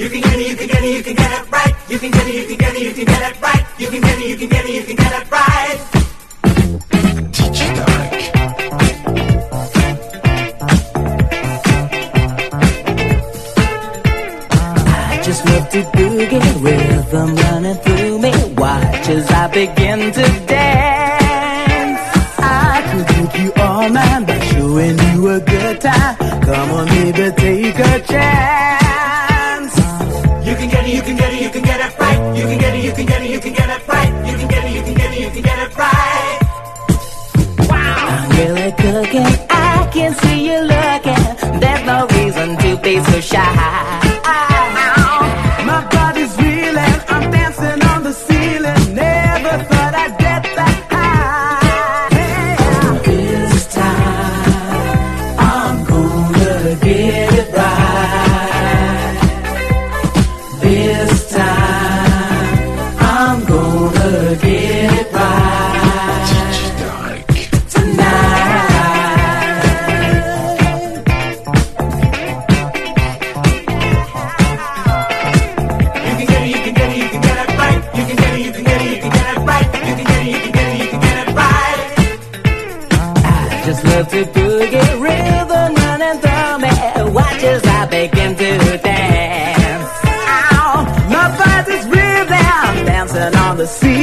You can get it, you can get it, you can get it right. You can get it, you can get it, you can get it right. You can get it, you can get it, you can get it right. DJ Tarek. I just love to boogie, rhythm running through me. Watch as I begin to dance. I could give you all mine by showing you a good time. Come on, baby, take a chance. so shy. see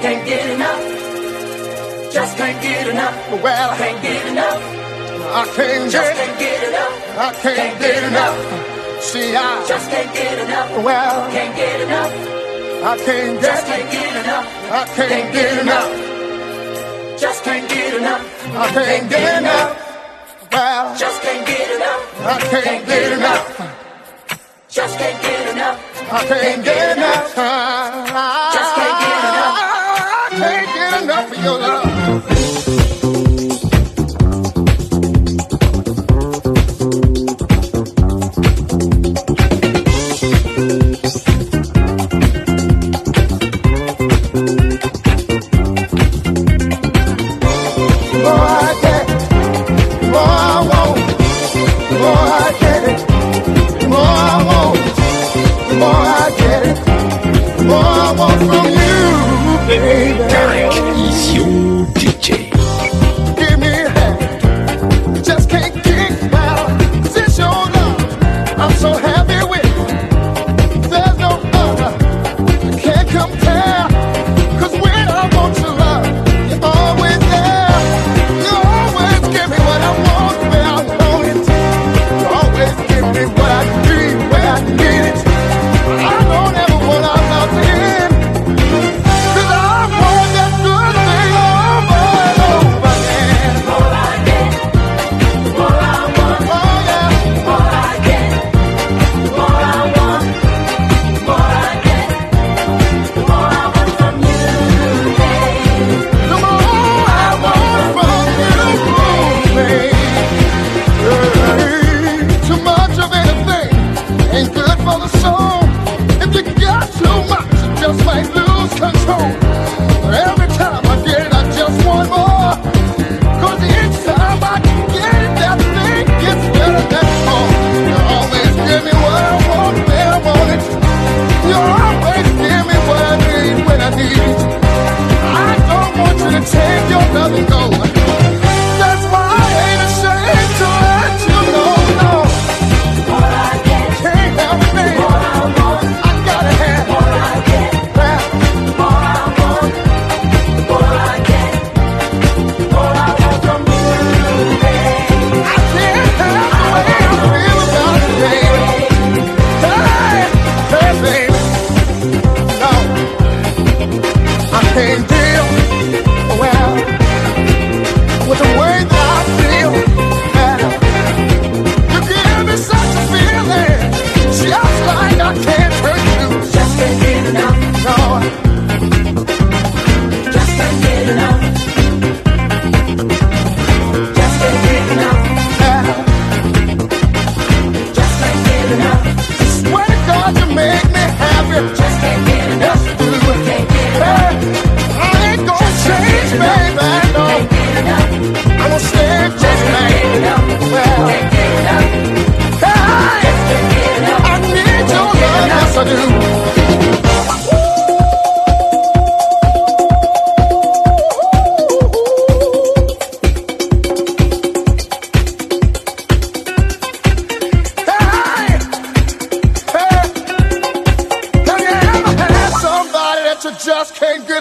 Can't get enough. Just can't get enough. Well, I can't get enough. I can't just can't get enough. I can't, can't get, get enough. enough. See, I just can't get enough. Well, can't get enough. I can't just get, can't get enough. I can't, can't get, get enough. enough. Just can't get enough. I can't, can't get, get enough. enough. Well, just can't get enough. I can't, can't get, get enough. enough. Just can't get enough. I can't, can't get, get enough. enough. Just can't llorar.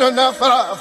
نفرة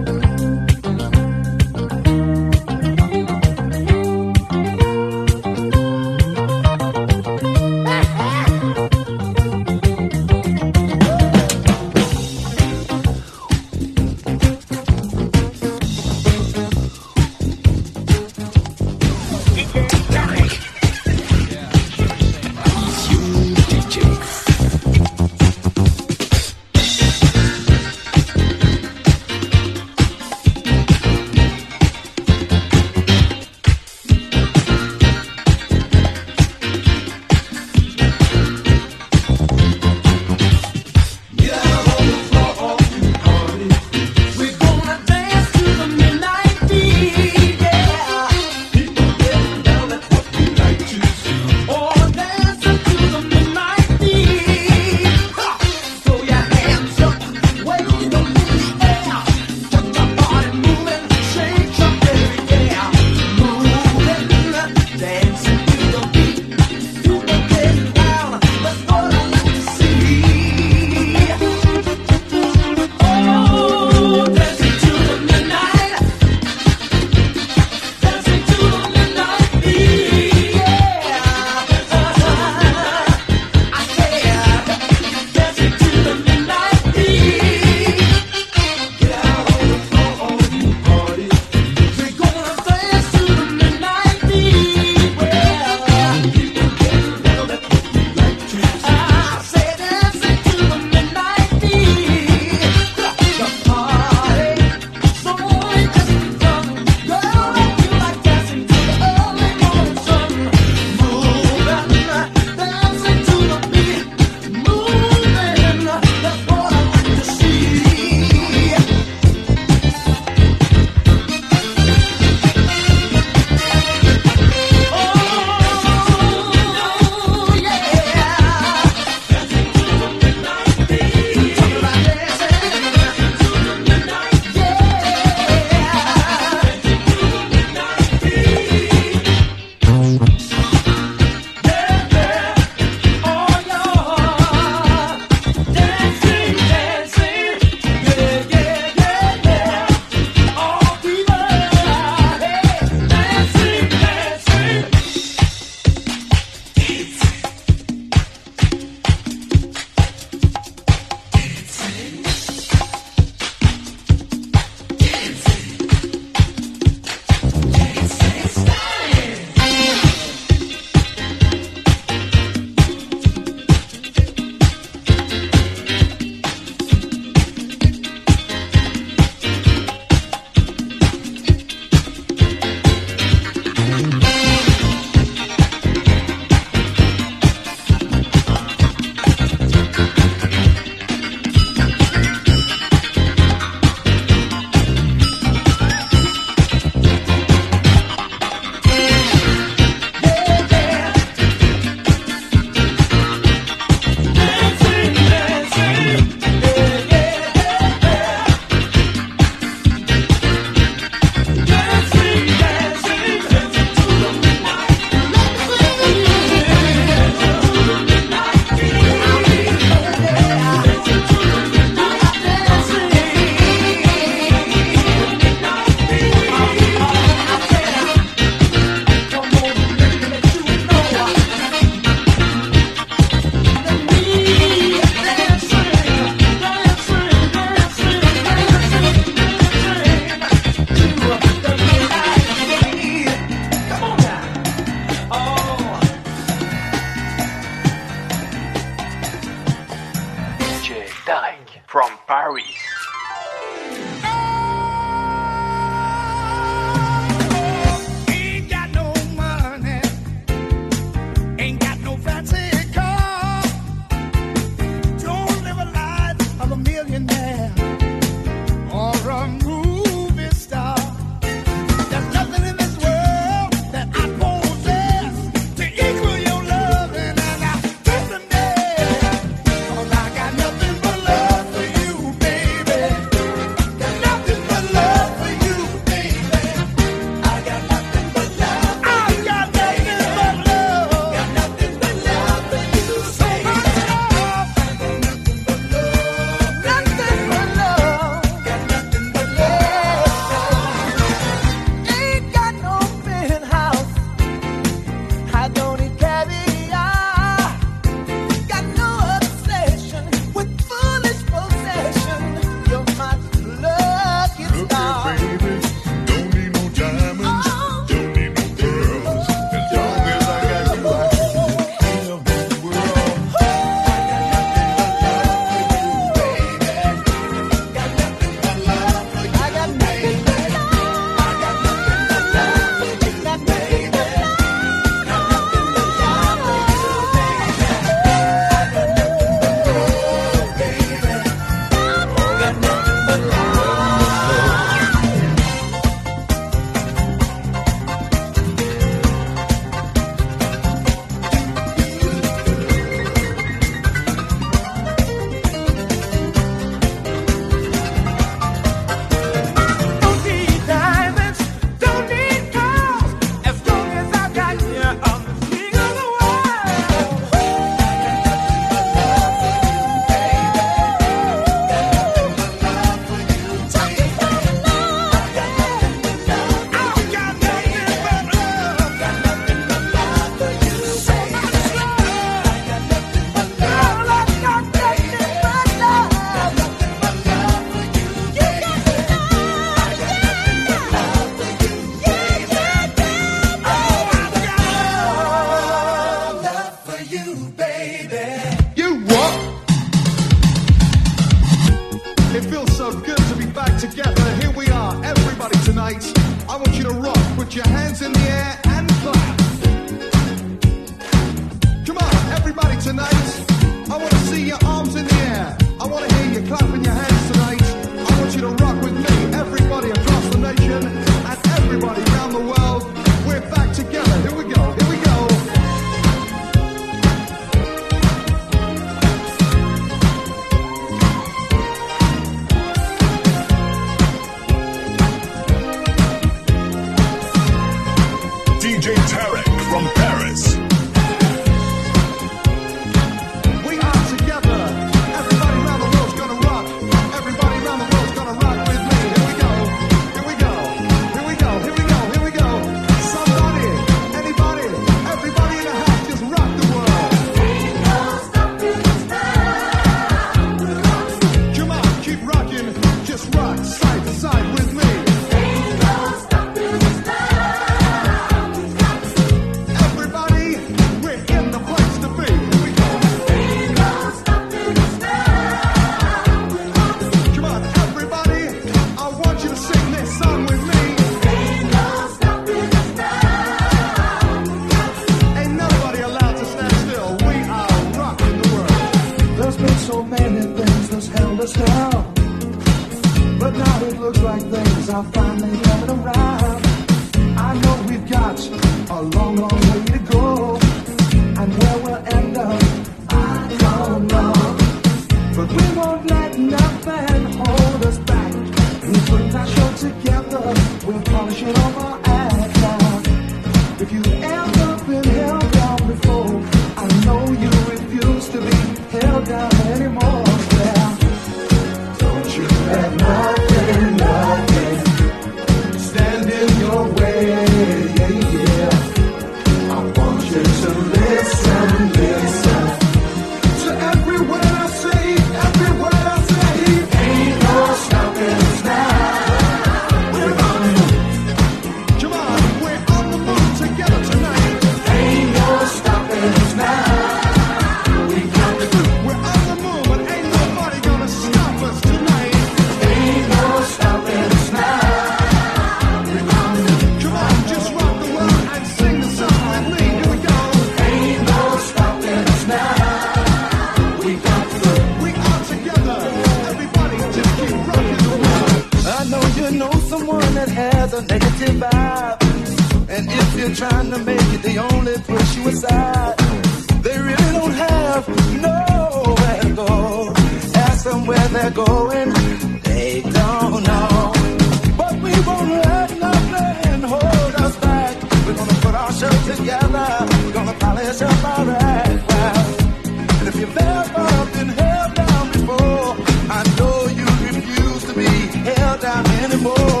down anymore.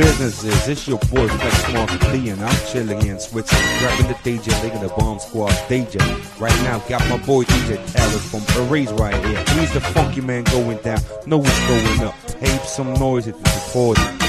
businesses. It's your boy Flex Mark Lee, and I'm chilling in Switzerland, grabbing the DJ, licking the bomb squad, DJ Right now, got my boy DJ Alex from Paris right here. He's the funky man going down, know what's going up. Hey, some noise if you support it.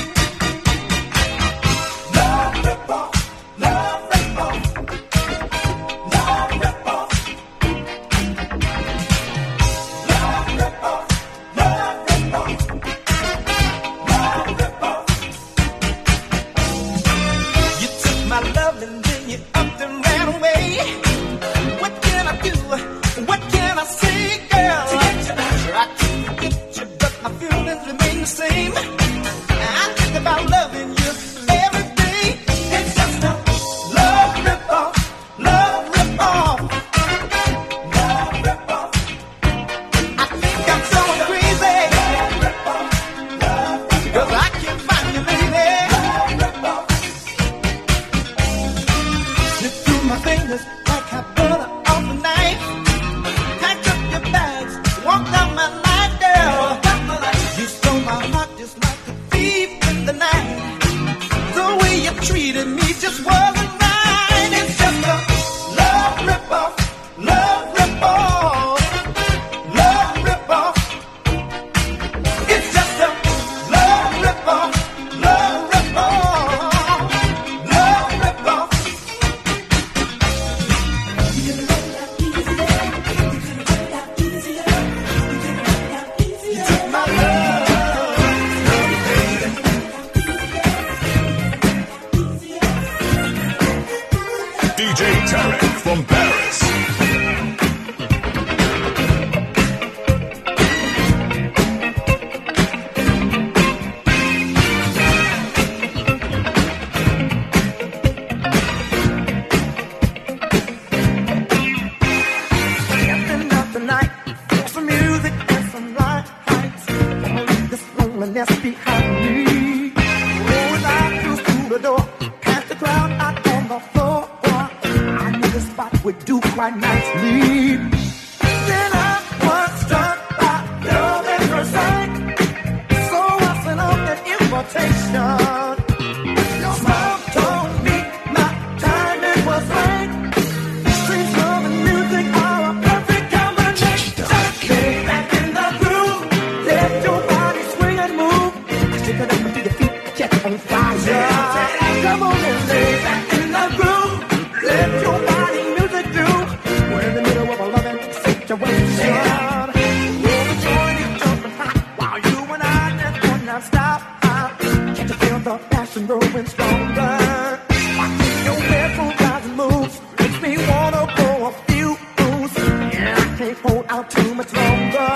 Much longer.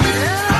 Yeah,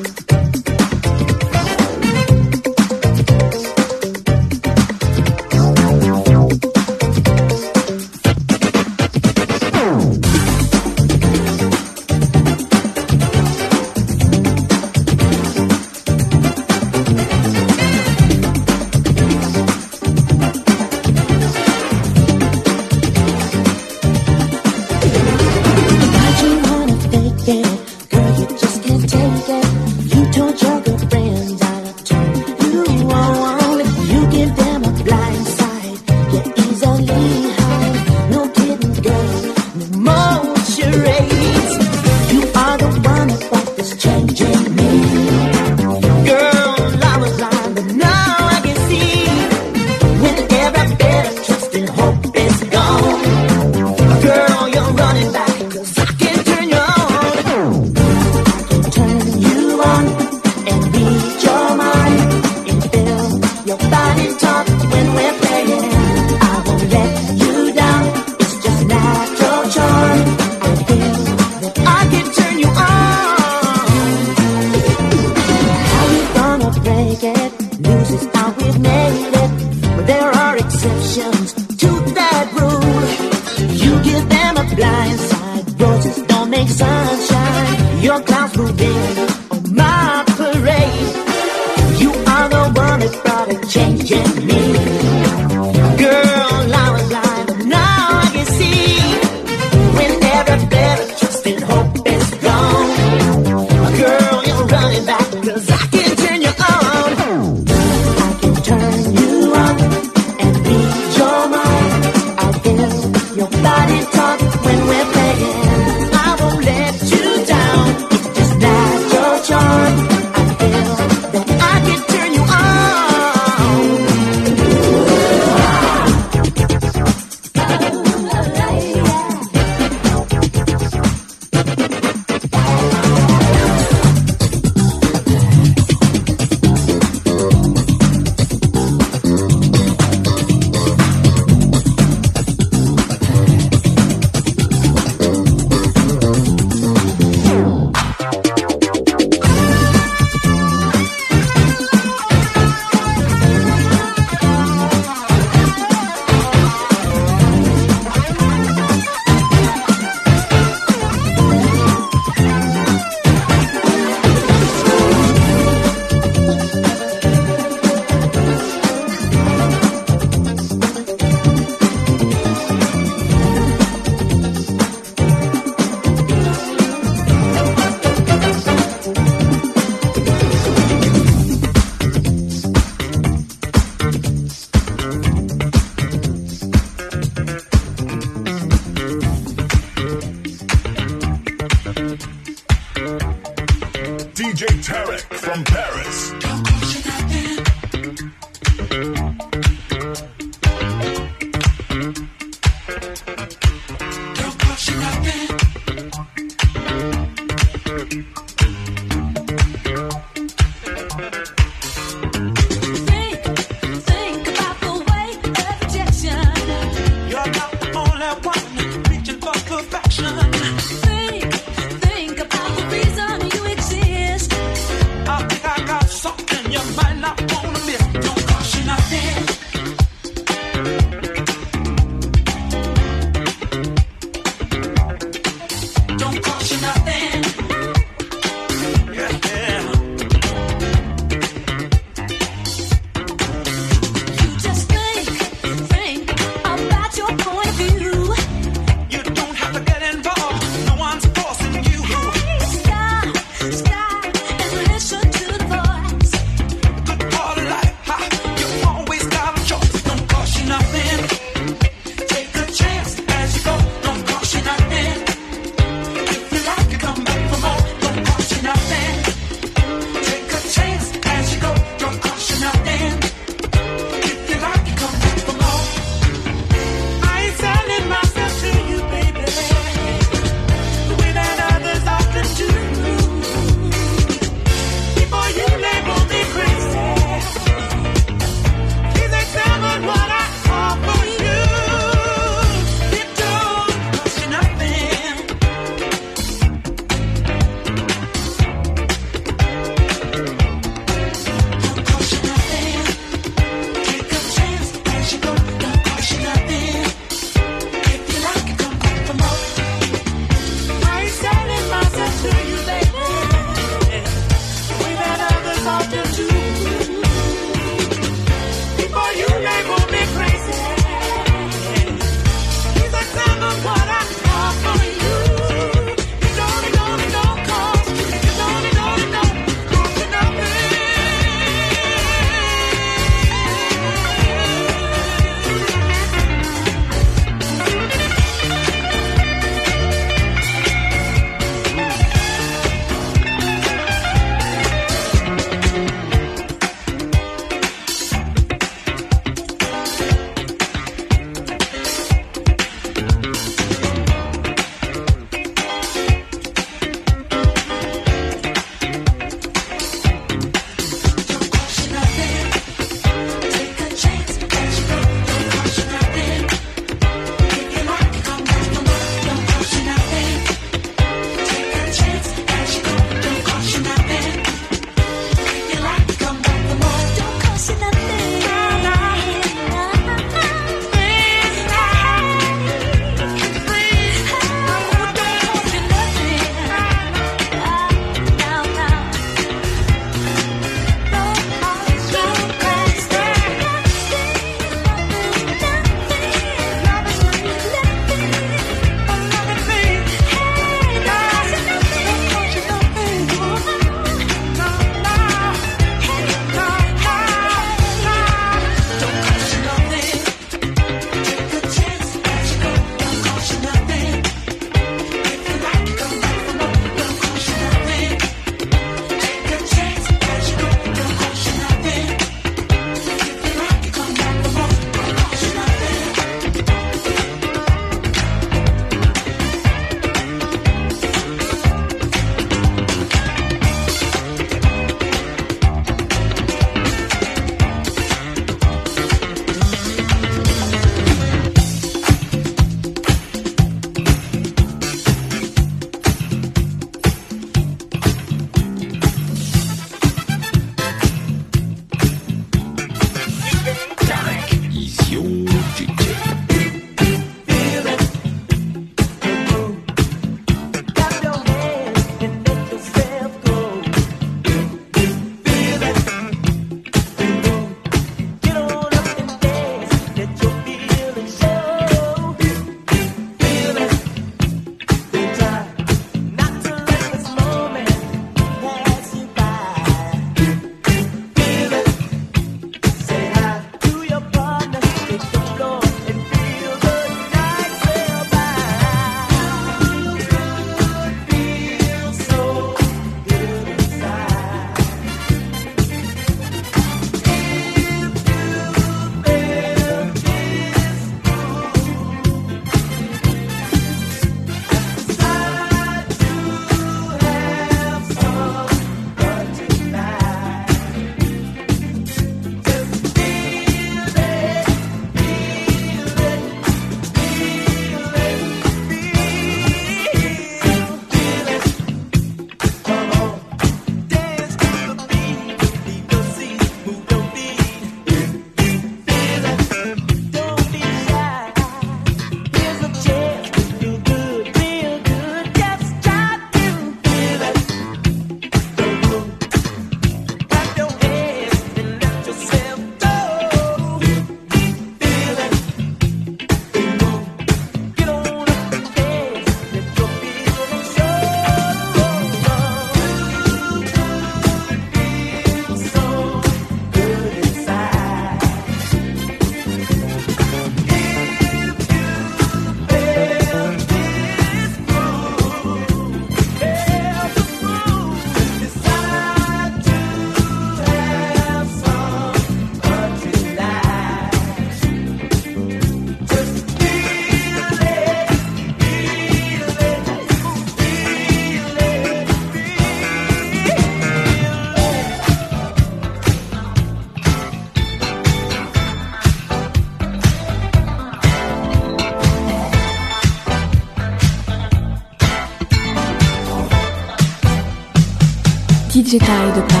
太的快。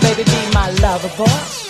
Baby, be my lover boy.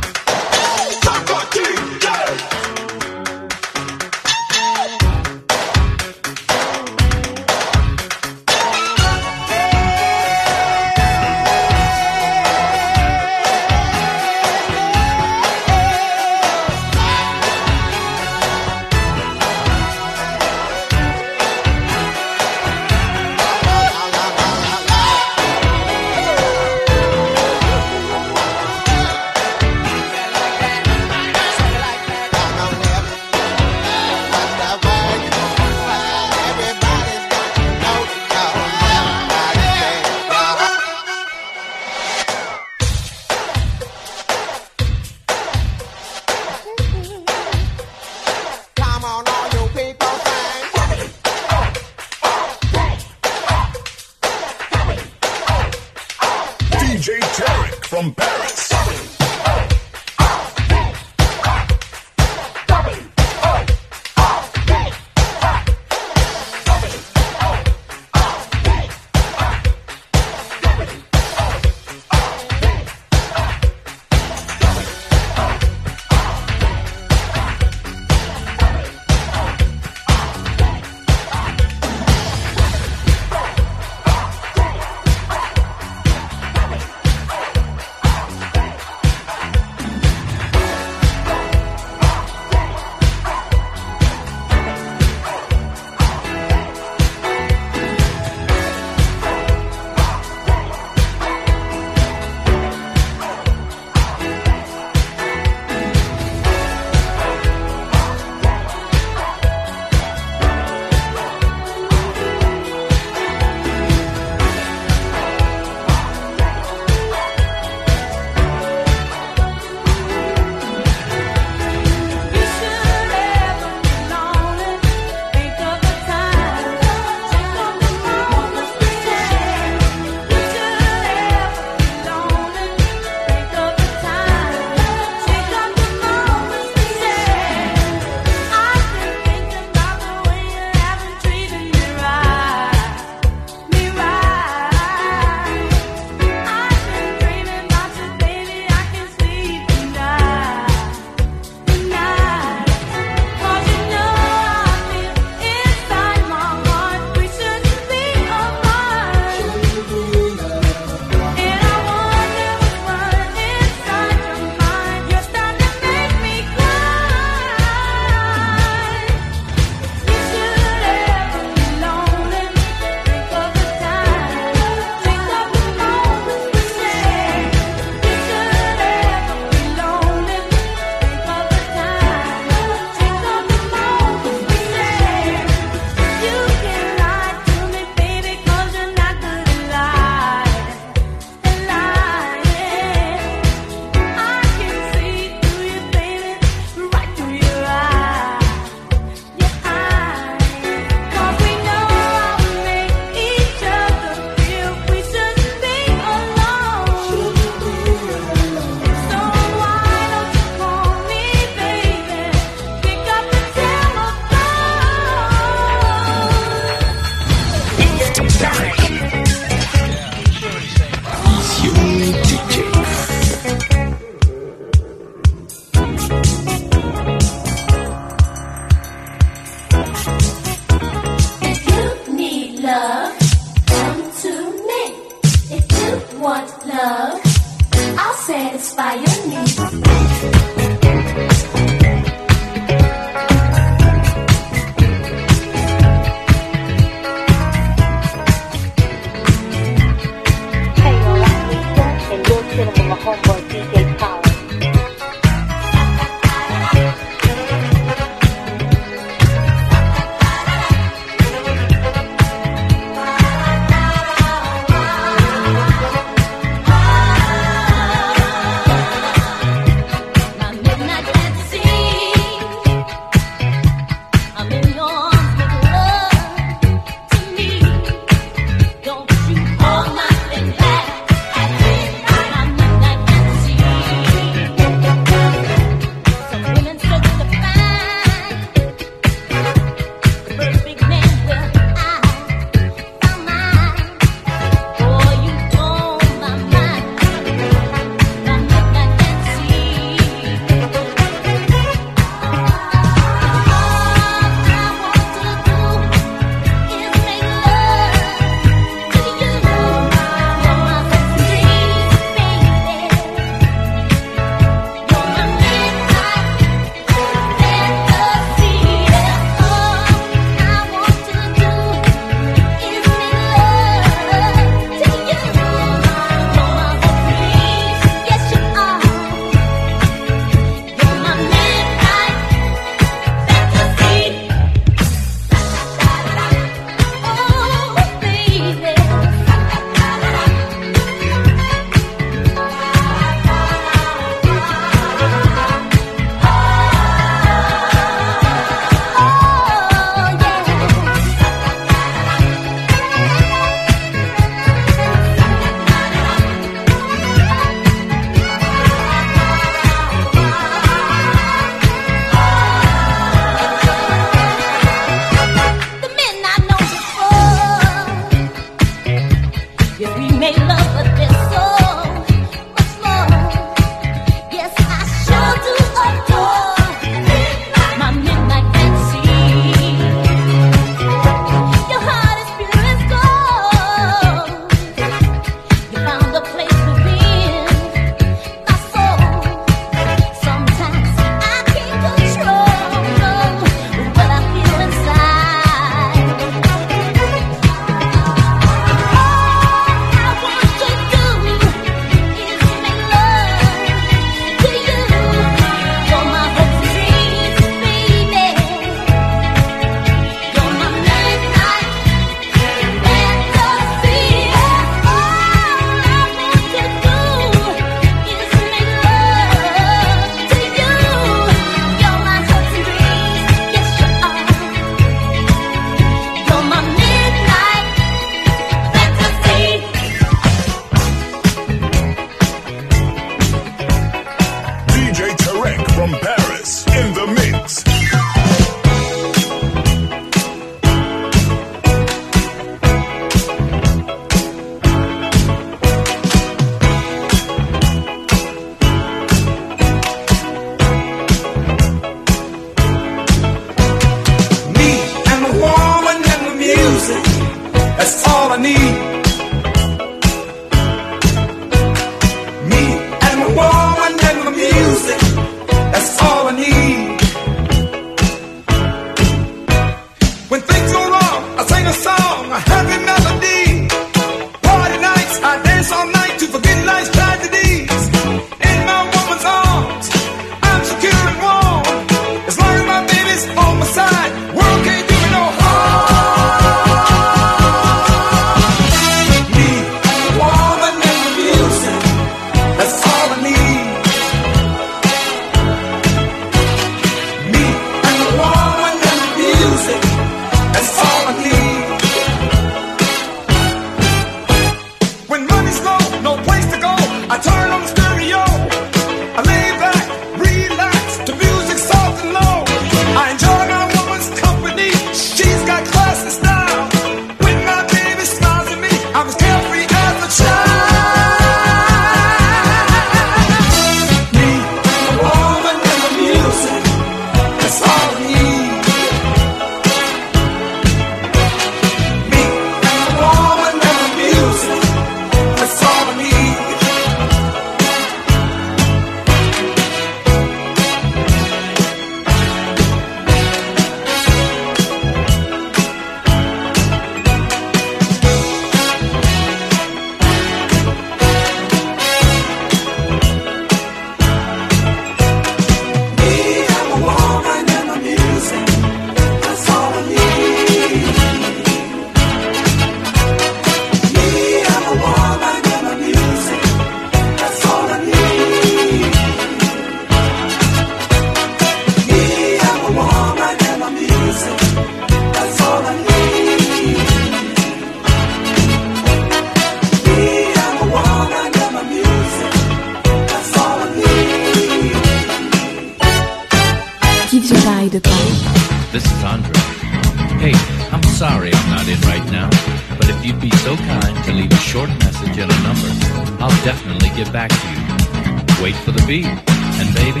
get back to you. Wait for the beat. And baby,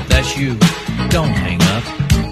if that's you, don't hang up.